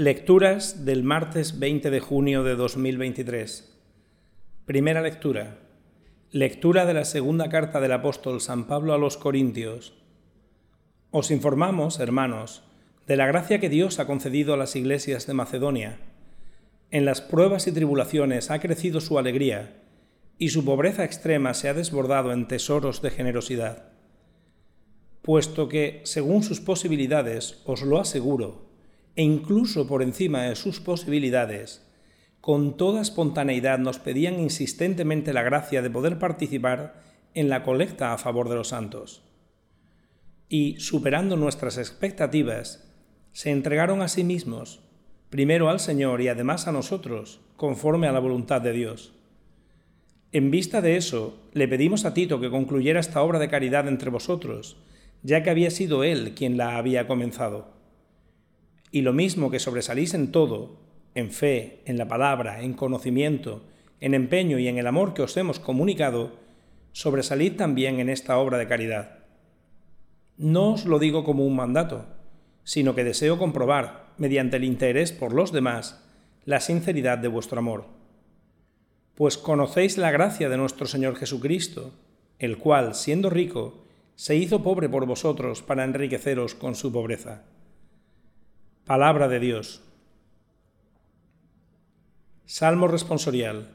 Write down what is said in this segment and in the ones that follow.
Lecturas del martes 20 de junio de 2023. Primera lectura. Lectura de la segunda carta del apóstol San Pablo a los Corintios. Os informamos, hermanos, de la gracia que Dios ha concedido a las iglesias de Macedonia. En las pruebas y tribulaciones ha crecido su alegría, y su pobreza extrema se ha desbordado en tesoros de generosidad. Puesto que, según sus posibilidades, os lo aseguro, e incluso por encima de sus posibilidades, con toda espontaneidad nos pedían insistentemente la gracia de poder participar en la colecta a favor de los santos. Y, superando nuestras expectativas, se entregaron a sí mismos, primero al Señor y además a nosotros, conforme a la voluntad de Dios. En vista de eso, le pedimos a Tito que concluyera esta obra de caridad entre vosotros, ya que había sido él quien la había comenzado y lo mismo que sobresalís en todo, en fe, en la palabra, en conocimiento, en empeño y en el amor que os hemos comunicado, sobresalid también en esta obra de caridad. No os lo digo como un mandato, sino que deseo comprobar, mediante el interés por los demás, la sinceridad de vuestro amor. Pues conocéis la gracia de nuestro Señor Jesucristo, el cual, siendo rico, se hizo pobre por vosotros para enriqueceros con su pobreza Palabra de Dios. Salmo responsorial.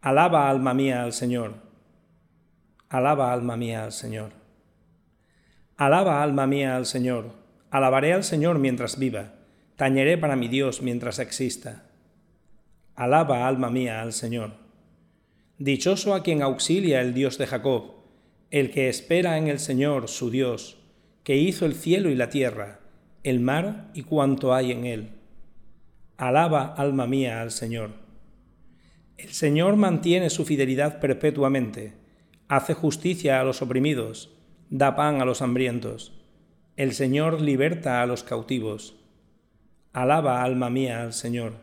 Alaba alma mía al Señor. Alaba alma mía al Señor. Alaba alma mía al Señor. Alabaré al Señor mientras viva. Tañeré para mi Dios mientras exista. Alaba alma mía al Señor. Dichoso a quien auxilia el Dios de Jacob, el que espera en el Señor su Dios, que hizo el cielo y la tierra el mar y cuanto hay en él. Alaba, alma mía, al Señor. El Señor mantiene su fidelidad perpetuamente, hace justicia a los oprimidos, da pan a los hambrientos. El Señor liberta a los cautivos. Alaba, alma mía, al Señor.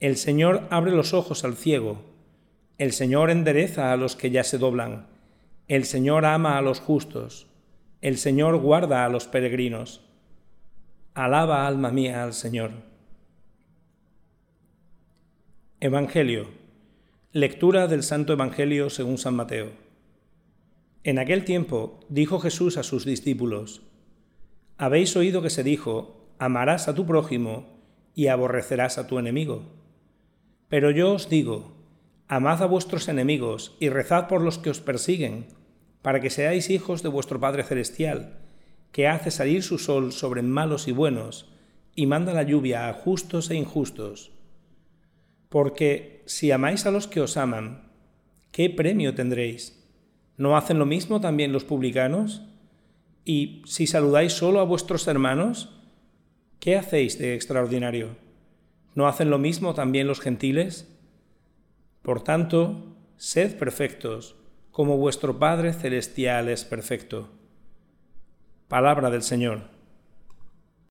El Señor abre los ojos al ciego. El Señor endereza a los que ya se doblan. El Señor ama a los justos. El Señor guarda a los peregrinos. Alaba alma mía al Señor. Evangelio. Lectura del Santo Evangelio según San Mateo. En aquel tiempo dijo Jesús a sus discípulos, Habéis oído que se dijo, amarás a tu prójimo y aborrecerás a tu enemigo. Pero yo os digo, amad a vuestros enemigos y rezad por los que os persiguen, para que seáis hijos de vuestro Padre Celestial que hace salir su sol sobre malos y buenos, y manda la lluvia a justos e injustos. Porque si amáis a los que os aman, ¿qué premio tendréis? ¿No hacen lo mismo también los publicanos? Y si saludáis solo a vuestros hermanos, ¿qué hacéis de extraordinario? ¿No hacen lo mismo también los gentiles? Por tanto, sed perfectos, como vuestro Padre Celestial es perfecto. Palabra del Señor.